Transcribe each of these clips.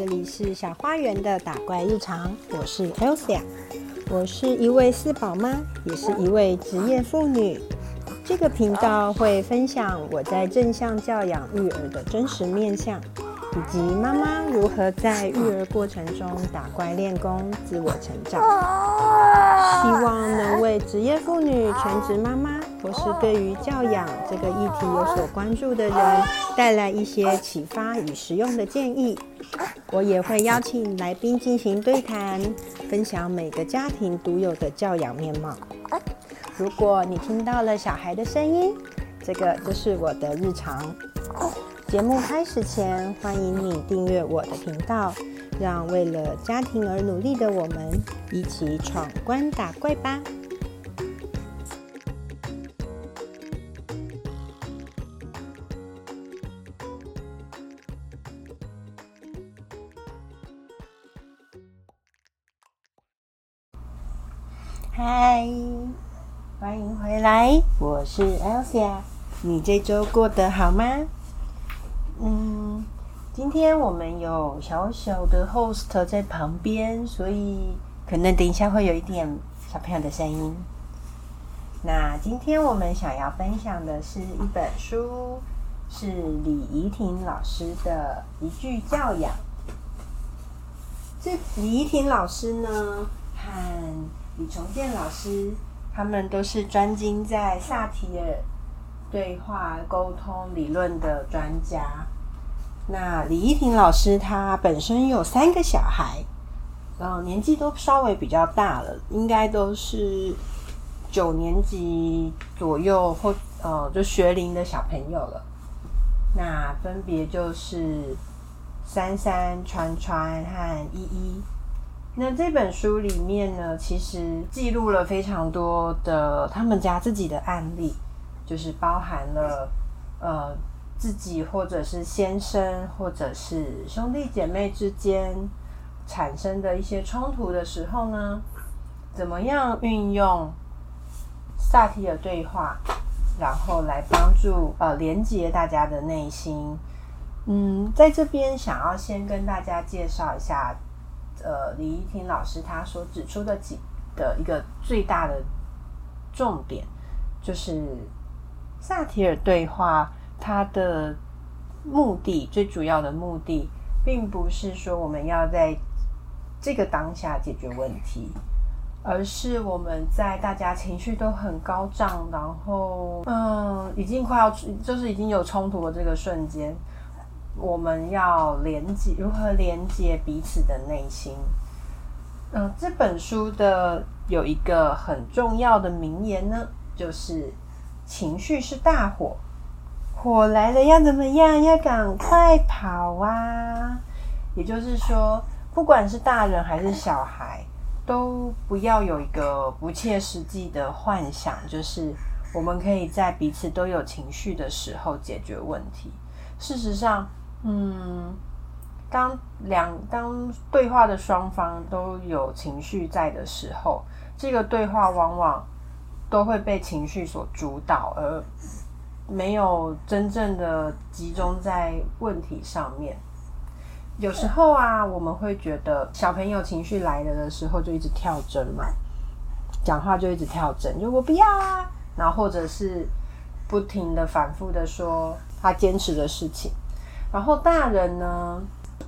这里是小花园的打怪日常，我是 Elsa，我是一位四宝妈，也是一位职业妇女。这个频道会分享我在正向教养育儿的真实面相，以及妈妈如何在育儿过程中打怪练功、自我成长。希望能为职业妇女、全职妈妈或是对于教养这个议题有所关注的人，带来一些启发与实用的建议。我也会邀请来宾进行对谈，分享每个家庭独有的教养面貌。如果你听到了小孩的声音，这个就是我的日常。节目开始前，欢迎你订阅我的频道，让为了家庭而努力的我们一起闯关打怪吧！嗨，欢迎回来，我是 Elsa。你这周过得好吗？嗯，今天我们有小小的 host 在旁边，所以可能等一下会有一点小朋友的声音。那今天我们想要分享的是一本书，是李怡婷老师的《一句教养》。这李怡婷老师呢，和李重建老师，他们都是专精在萨提尔对话沟通理论的专家。那李依婷老师她本身有三个小孩，嗯，年纪都稍微比较大了，应该都是九年级左右或呃就学龄的小朋友了。那分别就是珊珊、川川和依依。那这本书里面呢，其实记录了非常多的他们家自己的案例，就是包含了呃。自己或者是先生，或者是兄弟姐妹之间产生的一些冲突的时候呢，怎么样运用萨提尔对话，然后来帮助呃连接大家的内心？嗯，在这边想要先跟大家介绍一下，呃，李依婷老师他所指出的几的一个最大的重点，就是萨提尔对话。它的目的最主要的目的，并不是说我们要在这个当下解决问题，而是我们在大家情绪都很高涨，然后嗯，已经快要就是已经有冲突的这个瞬间，我们要连接如何连接彼此的内心。嗯，这本书的有一个很重要的名言呢，就是情绪是大火。火来了要怎么样？要赶快跑啊！也就是说，不管是大人还是小孩，都不要有一个不切实际的幻想，就是我们可以在彼此都有情绪的时候解决问题。事实上，嗯，当两当对话的双方都有情绪在的时候，这个对话往往都会被情绪所主导，而。没有真正的集中在问题上面。有时候啊，我们会觉得小朋友情绪来了的时候就一直跳针嘛，讲话就一直跳针，就我不要啊，然后或者是不停的反复的说他坚持的事情。然后大人呢，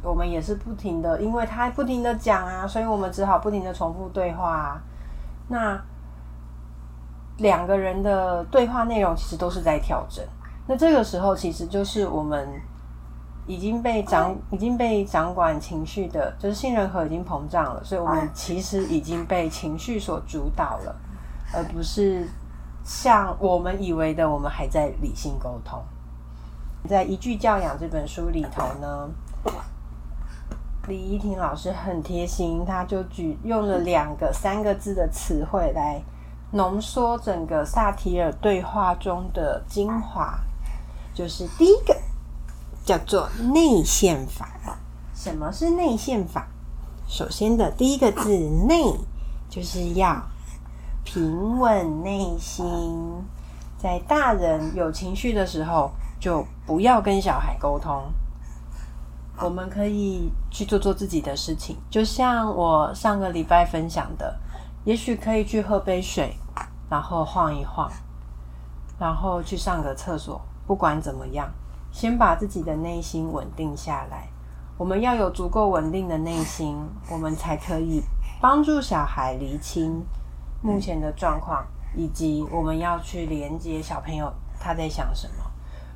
我们也是不停的，因为他不停的讲啊，所以我们只好不停的重复对话。啊那两个人的对话内容其实都是在调整，那这个时候其实就是我们已经被掌已经被掌管情绪的，就是杏仁核已经膨胀了，所以我们其实已经被情绪所主导了，而不是像我们以为的，我们还在理性沟通。在《一句教养》这本书里头呢，李依婷老师很贴心，他就举用了两个、三个字的词汇来。浓缩整个萨提尔对话中的精华，就是第一个叫做内线法。什么是内线法？首先的第一个字“内”，就是要平稳内心。在大人有情绪的时候，就不要跟小孩沟通。我们可以去做做自己的事情，就像我上个礼拜分享的，也许可以去喝杯水，然后晃一晃，然后去上个厕所。不管怎么样，先把自己的内心稳定下来。我们要有足够稳定的内心，我们才可以帮助小孩厘清目前的状况，以及我们要去连接小朋友他在想什么。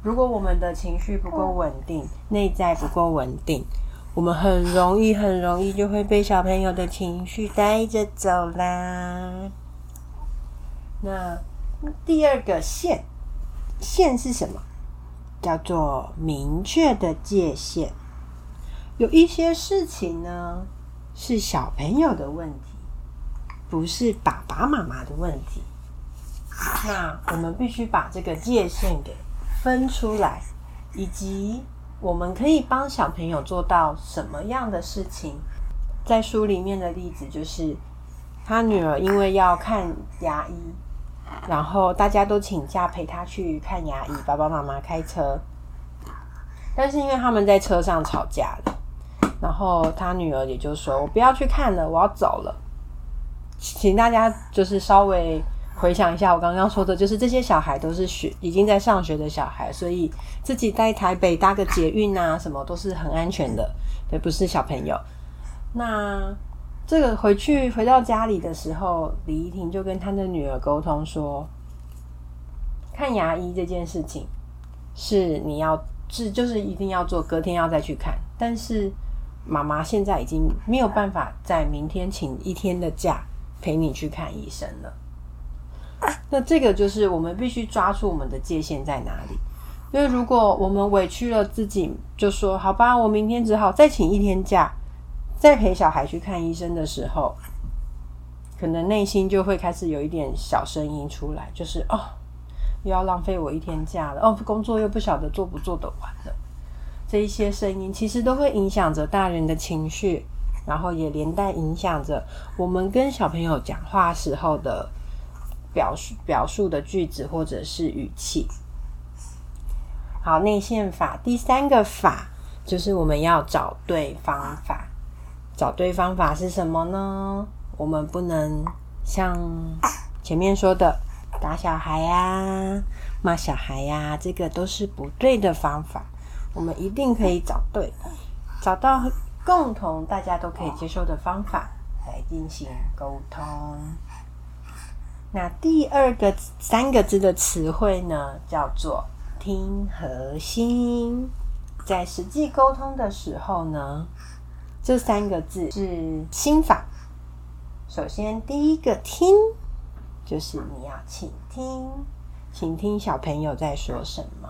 如果我们的情绪不够稳定，内在不够稳定，我们很容易、很容易就会被小朋友的情绪带着走啦。那第二个线，线是什么？叫做明确的界限。有一些事情呢，是小朋友的问题，不是爸爸妈妈的问题。那我们必须把这个界限给。分出来，以及我们可以帮小朋友做到什么样的事情？在书里面的例子就是，他女儿因为要看牙医，然后大家都请假陪他去看牙医，爸爸妈妈开车，但是因为他们在车上吵架了，然后他女儿也就说：“我不要去看了，我要走了。”请大家就是稍微。回想一下，我刚刚说的，就是这些小孩都是学已经在上学的小孩，所以自己在台北搭个捷运啊，什么都是很安全的，对，不是小朋友。那这个回去回到家里的时候，李依婷就跟她的女儿沟通说，看牙医这件事情是你要是就是一定要做，隔天要再去看，但是妈妈现在已经没有办法在明天请一天的假陪你去看医生了。那这个就是我们必须抓住我们的界限在哪里，因为如果我们委屈了自己，就说好吧，我明天只好再请一天假，再陪小孩去看医生的时候，可能内心就会开始有一点小声音出来，就是哦，又要浪费我一天假了，哦，工作又不晓得做不做得完了，这一些声音其实都会影响着大人的情绪，然后也连带影响着我们跟小朋友讲话时候的。表述表述的句子或者是语气。好，内线法第三个法就是我们要找对方法。找对方法是什么呢？我们不能像前面说的打小孩呀、骂小孩呀，这个都是不对的方法。我们一定可以找对，找到共同大家都可以接受的方法来进行沟通。那第二个三个字的词汇呢，叫做听和心。在实际沟通的时候呢，这三个字是心法。首先，第一个听，就是你要倾听，倾听小朋友在说什么。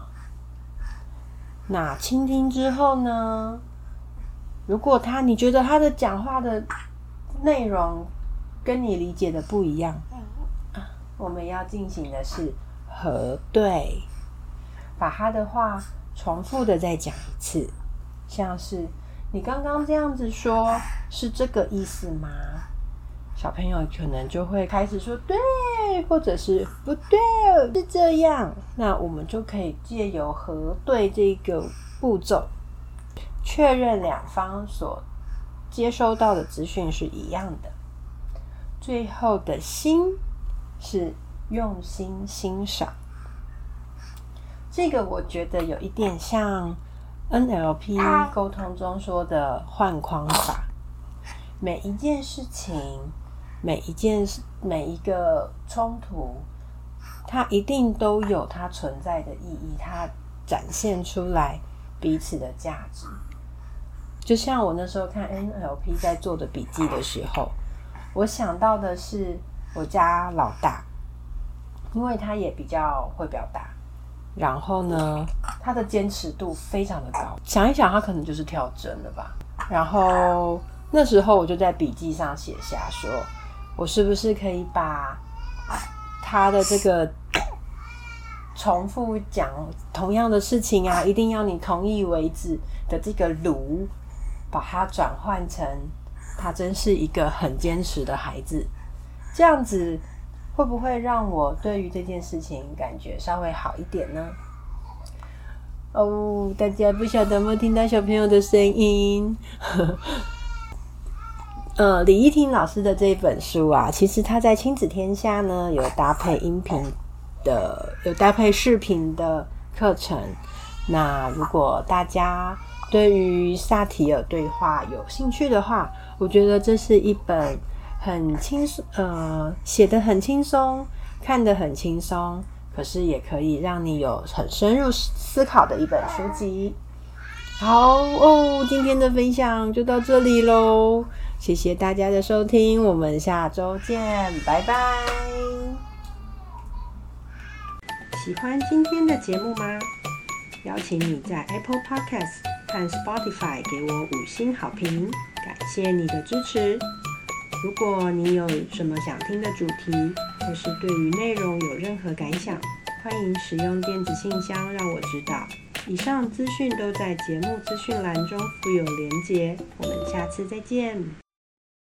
那倾听之后呢，如果他你觉得他的讲话的内容跟你理解的不一样。我们要进行的是核对，把他的话重复的再讲一次，像是你刚刚这样子说，是这个意思吗？小朋友可能就会开始说对，或者是不对，是这样。那我们就可以借由核对这个步骤，确认两方所接收到的资讯是一样的。最后的心。是用心欣赏，这个我觉得有一点像 NLP 沟通中说的换框法。每一件事情，每一件事，每一个冲突，它一定都有它存在的意义，它展现出来彼此的价值。就像我那时候看 NLP 在做的笔记的时候，我想到的是。我家老大，因为他也比较会表达，然后呢，他的坚持度非常的高。想一想，他可能就是跳针了吧。然后那时候我就在笔记上写下，说我是不是可以把他的这个重复讲同样的事情啊，一定要你同意为止的这个炉，把它转换成他真是一个很坚持的孩子。这样子会不会让我对于这件事情感觉稍微好一点呢？哦，大家不晓得有没有听到小朋友的声音？呃，李依婷老师的这本书啊，其实他在亲子天下呢有搭配音频的，有搭配视频的课程。那如果大家对于萨提尔对话有兴趣的话，我觉得这是一本很轻松，呃，写的很轻松，看得很轻松，可是也可以让你有很深入思考的一本书籍。好哦，今天的分享就到这里喽。谢谢大家的收听，我们下周见，拜拜。喜欢今天的节目吗？邀请你在 Apple Podcast 和 Spotify 给我五星好评，感谢你的支持。如果你有什么想听的主题，或是对于内容有任何感想，欢迎使用电子信箱让我知道。以上资讯都在节目资讯栏中附有连结，我们下次再见。